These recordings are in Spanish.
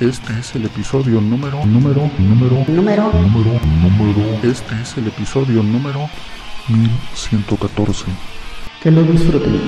Este es el episodio número, número, número, Número número, número. Este es el episodio número 1114. que lo disfruten.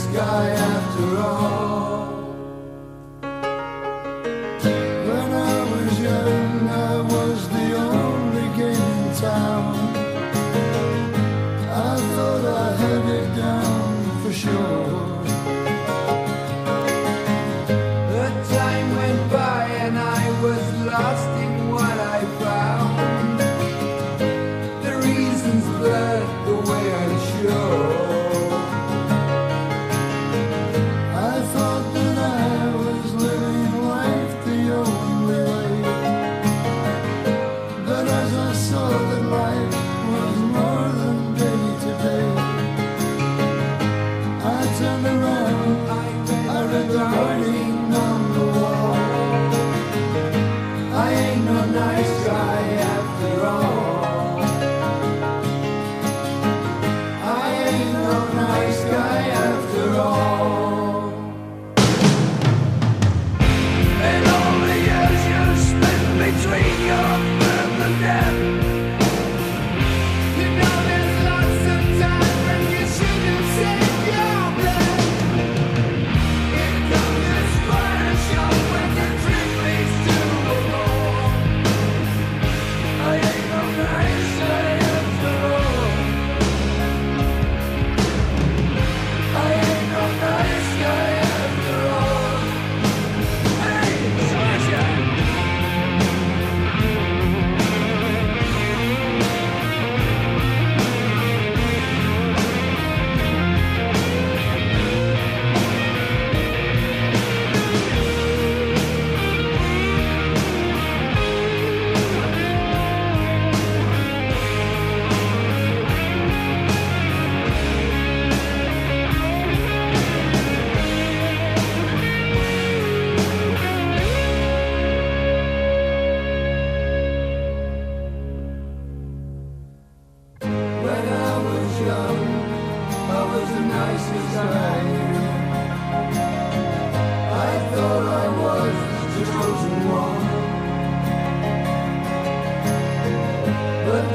sky after all.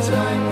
Time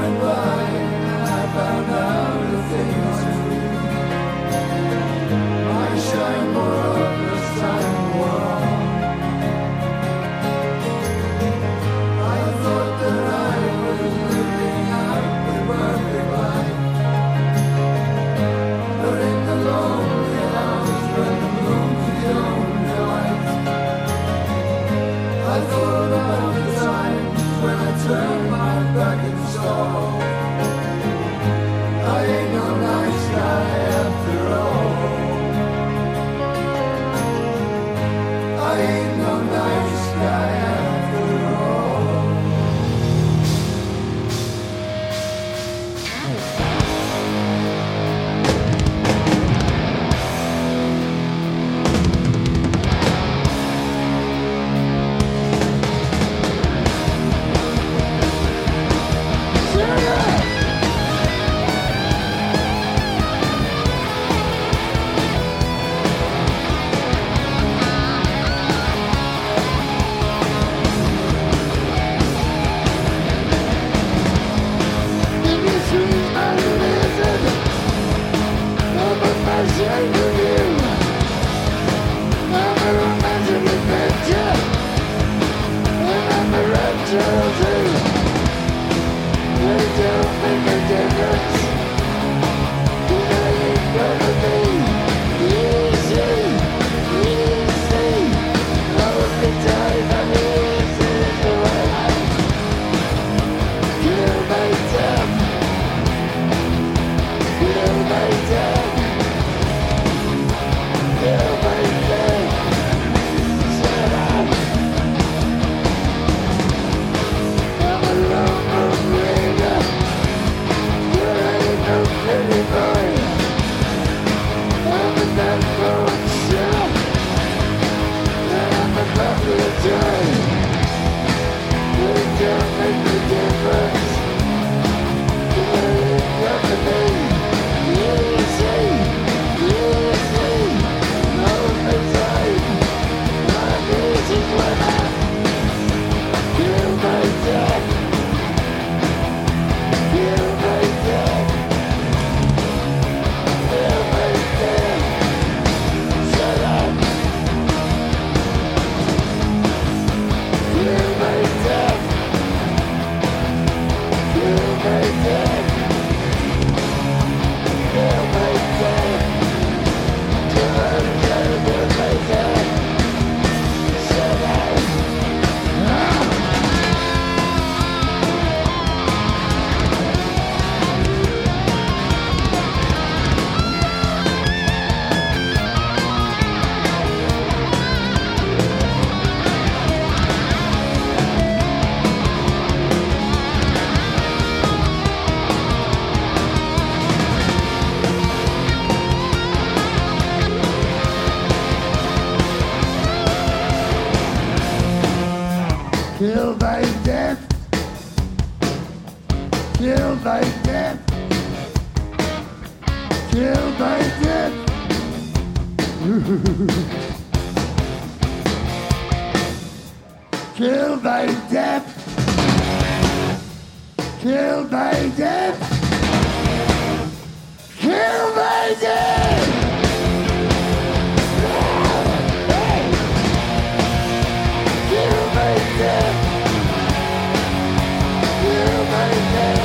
night.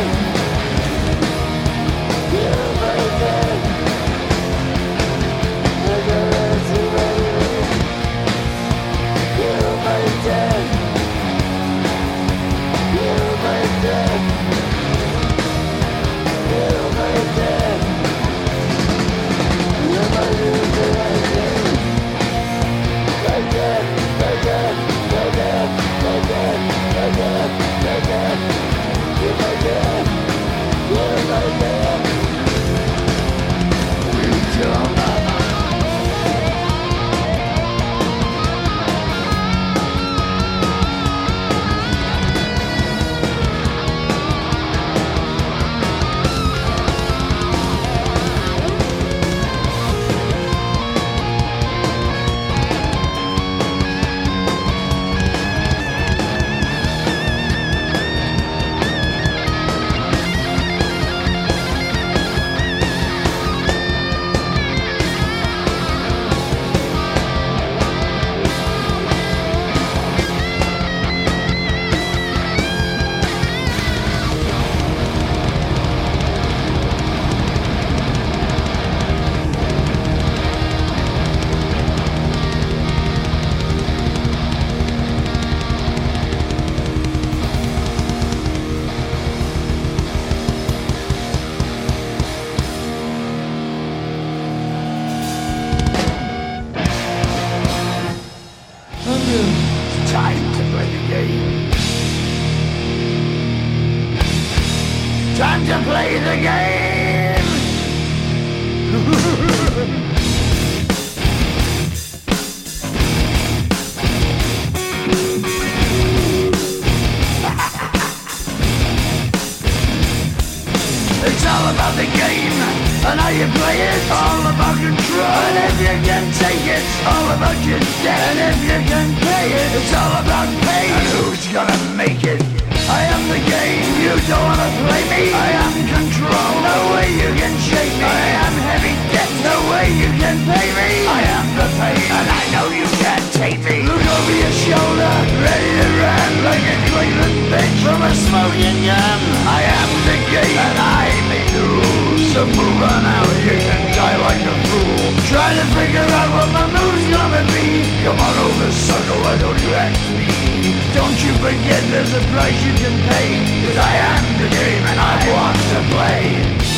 the game. And I know you can't take me. Look over your shoulder Ready to run Like a Cleveland bitch From a smoking gun. I am the gate And I make the rules. So move on out You can die like a fool. Try to figure out what my mood's gonna be. Come on over circle Why don't you ask me? Don't you forget There's a price you can pay. Cause I am the game And I want to play.